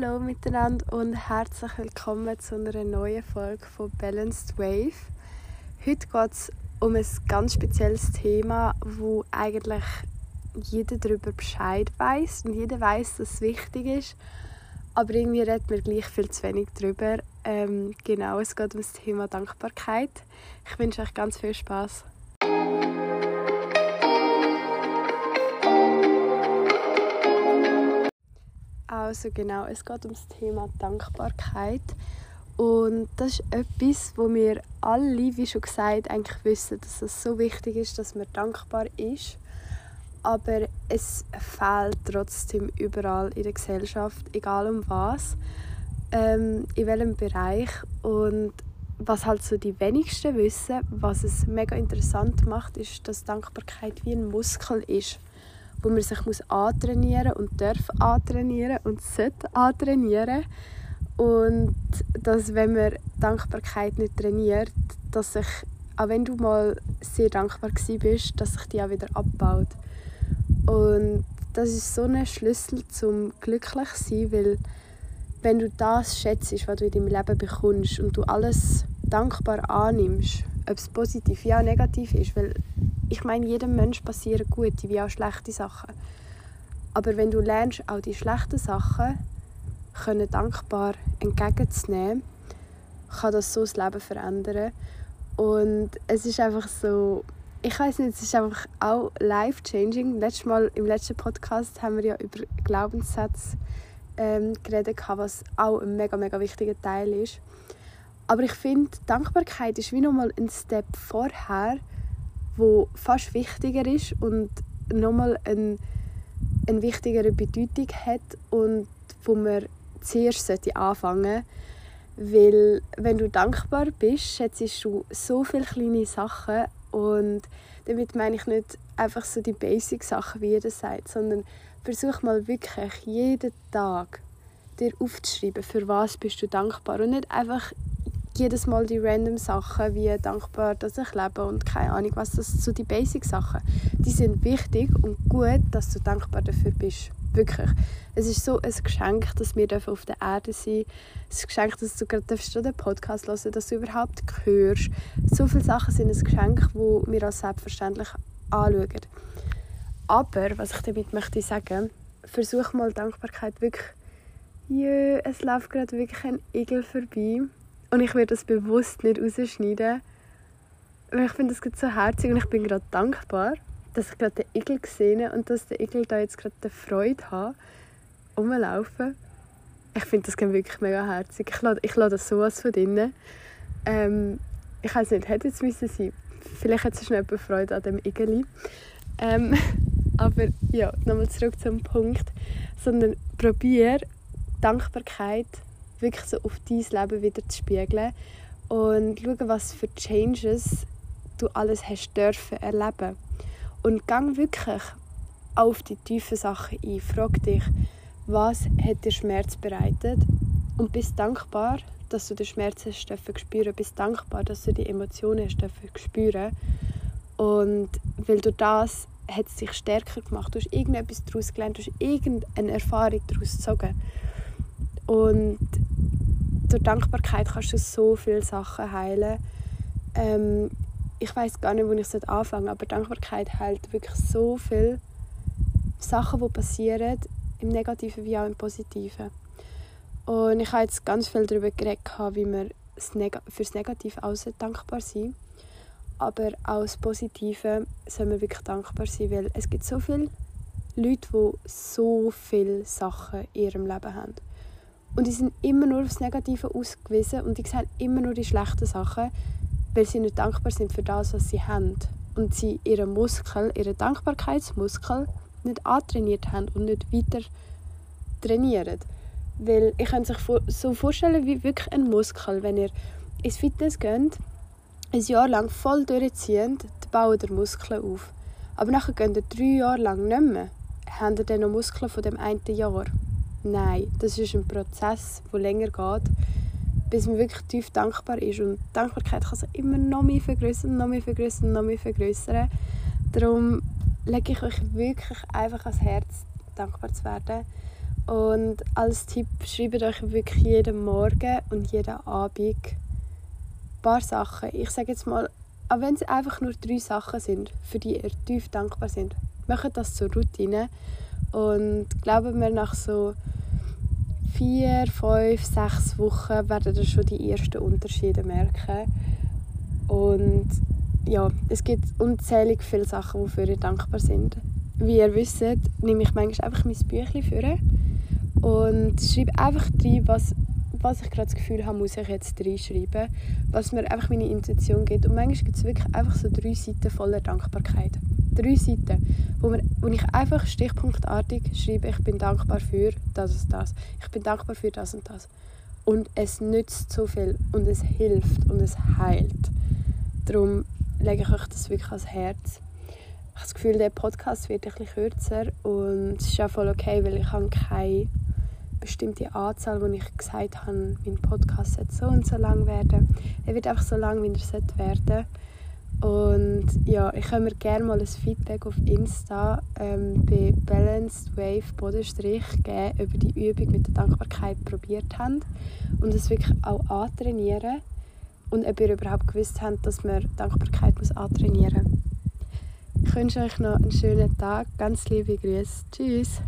Hallo miteinander und herzlich willkommen zu einer neuen Folge von Balanced Wave. Heute geht es um ein ganz spezielles Thema, wo eigentlich jeder darüber Bescheid weiß und jeder weiß, dass es wichtig ist, aber irgendwie redet man gleich viel zu wenig darüber. Ähm, genau, es geht um das Thema Dankbarkeit. Ich wünsche euch ganz viel Spaß. Also genau, es geht um das Thema Dankbarkeit. Und das ist etwas, wo wir alle, wie schon gesagt, eigentlich wissen, dass es so wichtig ist, dass man dankbar ist. Aber es fehlt trotzdem überall in der Gesellschaft, egal um was, ähm, in welchem Bereich. Und was halt so die wenigsten wissen, was es mega interessant macht, ist, dass Dankbarkeit wie ein Muskel ist wo man sich muss antrainieren und darf antrainieren und sollte antrainieren. Und dass, wenn man Dankbarkeit nicht trainiert, dass sich, auch wenn du mal sehr dankbar bist, dass sich die auch wieder abbaut. Und das ist so ein Schlüssel zum glücklich sein, weil wenn du das schätzt, was du in deinem Leben bekommst und du alles dankbar annimmst, ob es positiv ja negativ ist, weil ich meine, jedem Mensch passieren gute wie auch schlechte Sachen. Aber wenn du lernst, auch die schlechten Sachen können dankbar entgegenzunehmen, kann das so das Leben verändern. Und es ist einfach so, ich weiß nicht, es ist einfach auch life-changing. Letztes Mal, im letzten Podcast haben wir ja über Glaubenssätze ähm, geredet, was auch ein mega, mega wichtiger Teil ist. Aber ich finde, Dankbarkeit ist wie nochmal ein Step vorher, wo fast wichtiger ist und nochmal eine, eine wichtigere Bedeutung hat und wo man zuerst sollte anfangen weil wenn du dankbar bist, schätzt du so viele kleine Sachen und damit meine ich nicht einfach so die Basic-Sachen, wie jeder sagt, sondern versuch mal wirklich jeden Tag dir aufzuschreiben, für was bist du dankbar und nicht einfach jedes Mal die random Sachen, wie dankbar, dass ich lebe und keine Ahnung was, das so die Basic-Sachen. Die sind wichtig und gut, dass du dankbar dafür bist. Wirklich. Es ist so ein Geschenk, dass wir auf der Erde sind. Es ist ein Geschenk, dass du gerade den Podcast hören dass du überhaupt hörst. So viele Sachen sind ein Geschenk, wo wir als selbstverständlich anschauen. Aber, was ich damit möchte sagen, versuch mal Dankbarkeit wirklich Jö, es läuft gerade wirklich ein Igel vorbei. Und ich werde das bewusst nicht rausschneiden. Weil ich finde das so herzig und ich bin gerade dankbar, dass ich gerade den Igel gesehen habe und dass der Igel da jetzt gerade die Freude hat, rumlaufen. Ich finde das wirklich mega herzig. Ich lade, ich lade das sowas von drinnen. Ähm, ich weiß nicht, hätte es müssen sein. Vielleicht hat es schnell Freude an dem Igeli. Ähm, aber ja, nochmal zurück zum Punkt. Sondern probier Dankbarkeit wirklich so auf dein Leben wieder zu spiegeln und schauen, was für Changes du alles hast dürfen erleben. Und gang wirklich auf die tiefen Sachen ein. Frag dich, was hat dir Schmerz bereitet und bist dankbar, dass du den Schmerz hast spüren. Bist dankbar, dass du die Emotionen hast spüren. Und weil du das hat es dich stärker gemacht. Du hast irgendetwas daraus gelernt, du hast irgendeine Erfahrung daraus gezogen. Und durch Dankbarkeit kannst du so viele Sachen heilen. Ähm, ich weiß gar nicht, wo ich anfangen aber Dankbarkeit heilt wirklich so viele Sachen, die passieren, im Negativen wie auch im Positiven. Und ich habe jetzt ganz viel darüber geredet, wie wir für das Negative auch dankbar sein aber auch das Positive soll man wirklich dankbar sein, weil es gibt so viele Leute, die so viele Sachen in ihrem Leben haben. Und die sind immer nur aufs Negative ausgewiesen und die sehen immer nur die schlechten Sachen, weil sie nicht dankbar sind für das, was sie haben. Und sie ihren Muskel, ihren Dankbarkeitsmuskel nicht antrainiert haben und nicht weiter trainieren. Weil ich kann sich so vorstellen wie wirklich ein Muskel. Wenn ihr ins Fitness geht, ein Jahr lang voll durchziehend, dann bauen ihr Muskeln auf. Aber nachher gehen ihr drei Jahre lang nicht mehr. Haben ihr dann noch Muskeln von dem einen Jahr? Nein, das ist ein Prozess, der länger geht, bis man wirklich tief dankbar ist. Und Dankbarkeit kann sich immer noch mehr vergrößern, noch mehr vergrößern, noch mehr vergrößern. Darum lege ich euch wirklich einfach ans Herz, dankbar zu werden. Und als Tipp, schreibt euch wirklich jeden Morgen und jeden Abend ein paar Sachen. Ich sage jetzt mal, auch wenn es einfach nur drei Sachen sind, für die ihr tief dankbar sind, macht das zur Routine. Und glauben wir, nach so vier, fünf, sechs Wochen werden ihr schon die ersten Unterschiede merken. Und ja, es gibt unzählig viele Sachen, wofür ihr dankbar sind. Wie ihr wisst, nehme ich manchmal einfach mein Büchlein vor und schreibe einfach rein, was, was ich gerade das Gefühl habe, muss ich jetzt reinschreiben, was mir einfach meine Intuition gibt. Und manchmal gibt es wirklich einfach so drei Seiten voller Dankbarkeit. Drei Seiten, wo, man, wo ich einfach stichpunktartig schreibe, ich bin dankbar für das und das. Ich bin dankbar für das und das. Und es nützt so viel und es hilft und es heilt. Darum lege ich euch das wirklich ans Herz. Ich habe das Gefühl, der Podcast wird ein bisschen kürzer und es ist auch voll okay, weil ich habe keine bestimmte Anzahl, wo ich gesagt habe, mein Podcast sollte so und so lang werden. Er wird einfach so lang, wie er werden sollte. Und ja, ich kann mir gerne mal ein Feedback auf Insta ähm, bei Balanced Wave Bodenstrich geben, ihr die Übung mit der Dankbarkeit probiert habt und es wirklich auch antrainieren und ob ihr überhaupt gewusst habt, dass man Dankbarkeit muss antrainieren muss. Ich wünsche euch noch einen schönen Tag. Ganz liebe Grüße. Tschüss.